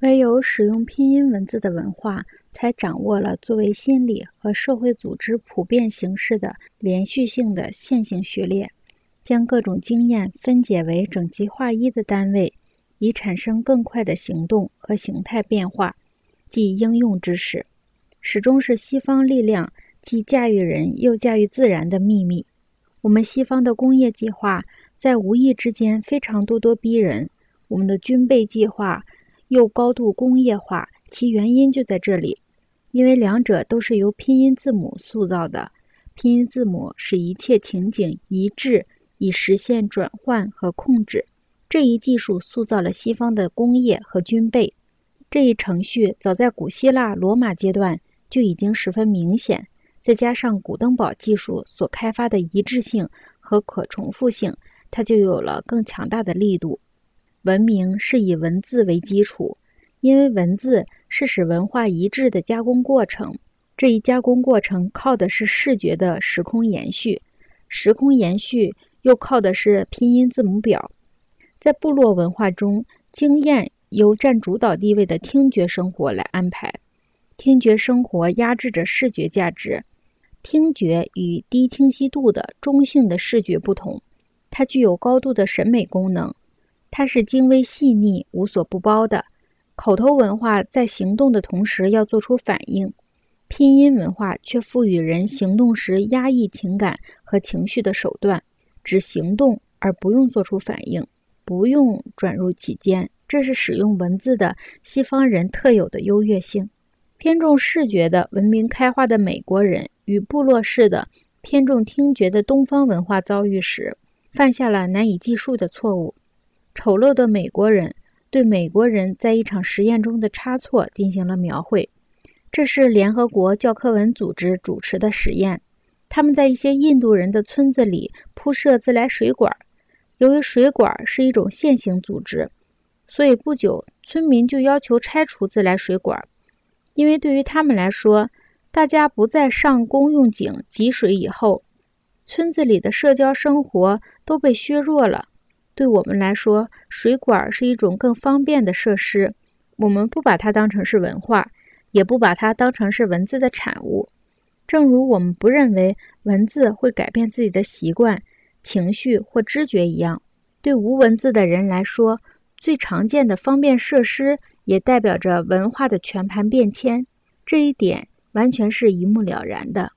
唯有使用拼音文字的文化，才掌握了作为心理和社会组织普遍形式的连续性的线性序列，将各种经验分解为整齐划一的单位，以产生更快的行动和形态变化，即应用知识，始终是西方力量既驾驭人又驾驭自然的秘密。我们西方的工业计划在无意之间非常咄咄逼人，我们的军备计划。又高度工业化，其原因就在这里，因为两者都是由拼音字母塑造的。拼音字母使一切情景一致，以实现转换和控制。这一技术塑造了西方的工业和军备。这一程序早在古希腊、罗马阶段就已经十分明显。再加上古登堡技术所开发的一致性和可重复性，它就有了更强大的力度。文明是以文字为基础，因为文字是使文化一致的加工过程。这一加工过程靠的是视觉的时空延续，时空延续又靠的是拼音字母表。在部落文化中，经验由占主导地位的听觉生活来安排，听觉生活压制着视觉价值。听觉与低清晰度的中性的视觉不同，它具有高度的审美功能。它是精微细腻、无所不包的。口头文化在行动的同时要做出反应，拼音文化却赋予人行动时压抑情感和情绪的手段，只行动而不用做出反应，不用转入其间。这是使用文字的西方人特有的优越性。偏重视觉的文明开化的美国人与部落式的偏重听觉的东方文化遭遇时，犯下了难以计数的错误。丑陋的美国人对美国人在一场实验中的差错进行了描绘。这是联合国教科文组织主持的实验。他们在一些印度人的村子里铺设自来水管。由于水管是一种线性组织，所以不久村民就要求拆除自来水管，因为对于他们来说，大家不再上公用井汲水以后，村子里的社交生活都被削弱了。对我们来说，水管是一种更方便的设施。我们不把它当成是文化，也不把它当成是文字的产物。正如我们不认为文字会改变自己的习惯、情绪或知觉一样，对无文字的人来说，最常见的方便设施也代表着文化的全盘变迁。这一点完全是一目了然的。